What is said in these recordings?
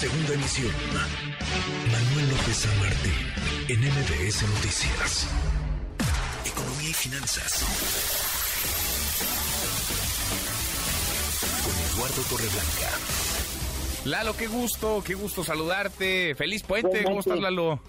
Segunda emisión. Manuel López San Martín, en MBS Noticias. Economía y finanzas. Con Eduardo Torreblanca. Lalo, qué gusto, qué gusto saludarte. Feliz puente, ¿cómo estás, Lalo?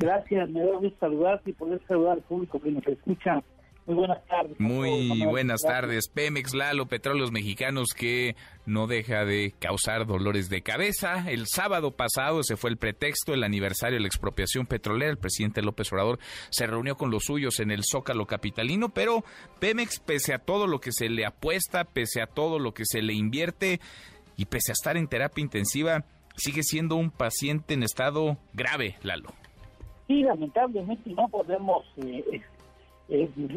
Gracias, me da gusto saludarte y poder saludar al público que nos escucha muy buenas tardes. Muy buenas tardes. Pemex, Lalo, Petróleos Mexicanos, que no deja de causar dolores de cabeza. El sábado pasado, ese fue el pretexto, el aniversario de la expropiación petrolera. El presidente López Obrador se reunió con los suyos en el Zócalo Capitalino, pero Pemex, pese a todo lo que se le apuesta, pese a todo lo que se le invierte y pese a estar en terapia intensiva, sigue siendo un paciente en estado grave, Lalo. Sí, lamentablemente no podemos eh,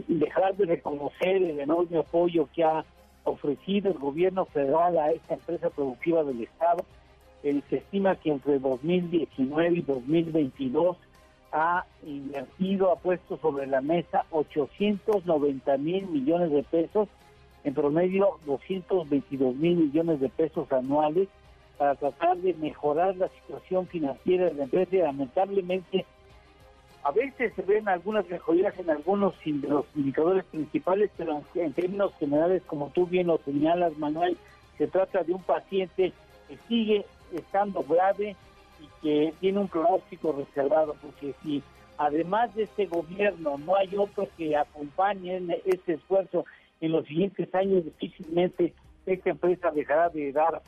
dejar de reconocer el enorme apoyo que ha ofrecido el gobierno federal a esta empresa productiva del Estado. se estima que entre 2019 y 2022 ha invertido, ha puesto sobre la mesa 890 mil millones de pesos, en promedio 222 mil millones de pesos anuales, para tratar de mejorar la situación financiera de la empresa y lamentablemente a veces se ven algunas mejorías en algunos de los indicadores principales, pero en términos generales, como tú bien lo señalas, Manuel, se trata de un paciente que sigue estando grave y que tiene un pronóstico reservado, porque si además de este gobierno no hay otro que acompañe este esfuerzo en los siguientes años, difícilmente esta empresa dejará de dar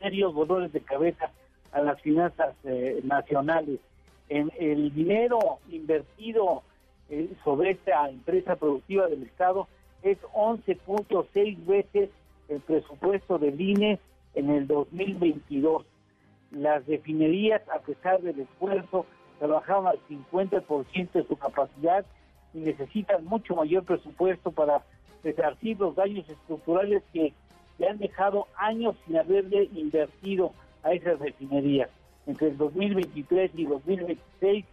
serios dolores de cabeza a las finanzas eh, nacionales en el dinero invertido eh, sobre esta empresa productiva del Estado es 11.6 veces el presupuesto del INE en el 2022. Las refinerías, a pesar del esfuerzo, trabajaban al 50% de su capacidad y necesitan mucho mayor presupuesto para resarcir los daños estructurales que le han dejado años sin haberle invertido a esas refinerías entre el 2023 y 2026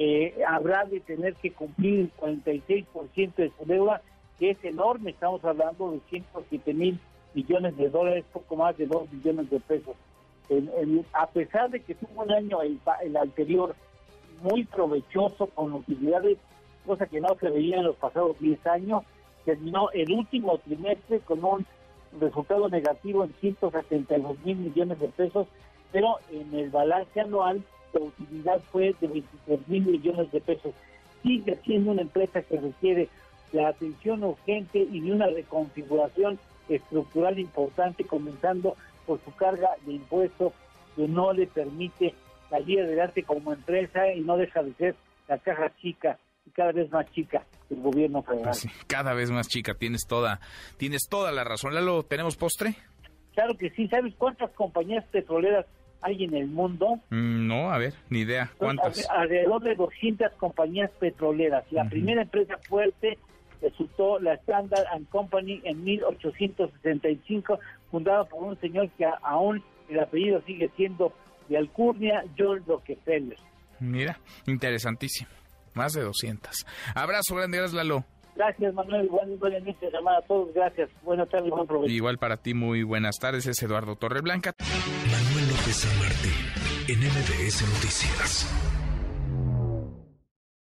eh, habrá de tener que cumplir el 46% de su deuda, que es enorme, estamos hablando de 107 mil millones de dólares, poco más de 2 millones de pesos. a pesar de que tuvo un año el, anterior muy provechoso con utilidades, cosa que no se veía en los pasados 10 años, terminó el último trimestre con un resultado negativo en 172 mil millones de pesos, pero en el balance anual la utilidad fue de 23 mil millones de pesos. Sigue siendo una empresa que requiere la atención urgente y de una reconfiguración estructural importante, comenzando por su carga de impuestos que no le permite salir adelante como empresa y no deja de ser la caja chica y cada vez más chica del gobierno federal. Cada vez más chica, tienes toda, tienes toda la razón. Lalo, ¿tenemos postre? Claro que sí, ¿sabes cuántas compañías petroleras hay en el mundo? Mm, no, a ver, ni idea. ¿Cuántas? Alrededor de 200 compañías petroleras. La primera empresa fuerte resultó la Standard and Company en 1865, fundada por un señor que aún el apellido sigue siendo de Alcurnia, John Rockefeller. Mira, interesantísimo. Más de 200. Abrazo grande, gracias Lalo. Gracias, Manuel. Igual, buenas noches, a todos. Gracias. Buenas tardes, buen provecho. Igual para ti, muy buenas tardes. Es Eduardo Torreblanca. Manuel López San Martín, en MBS Noticias.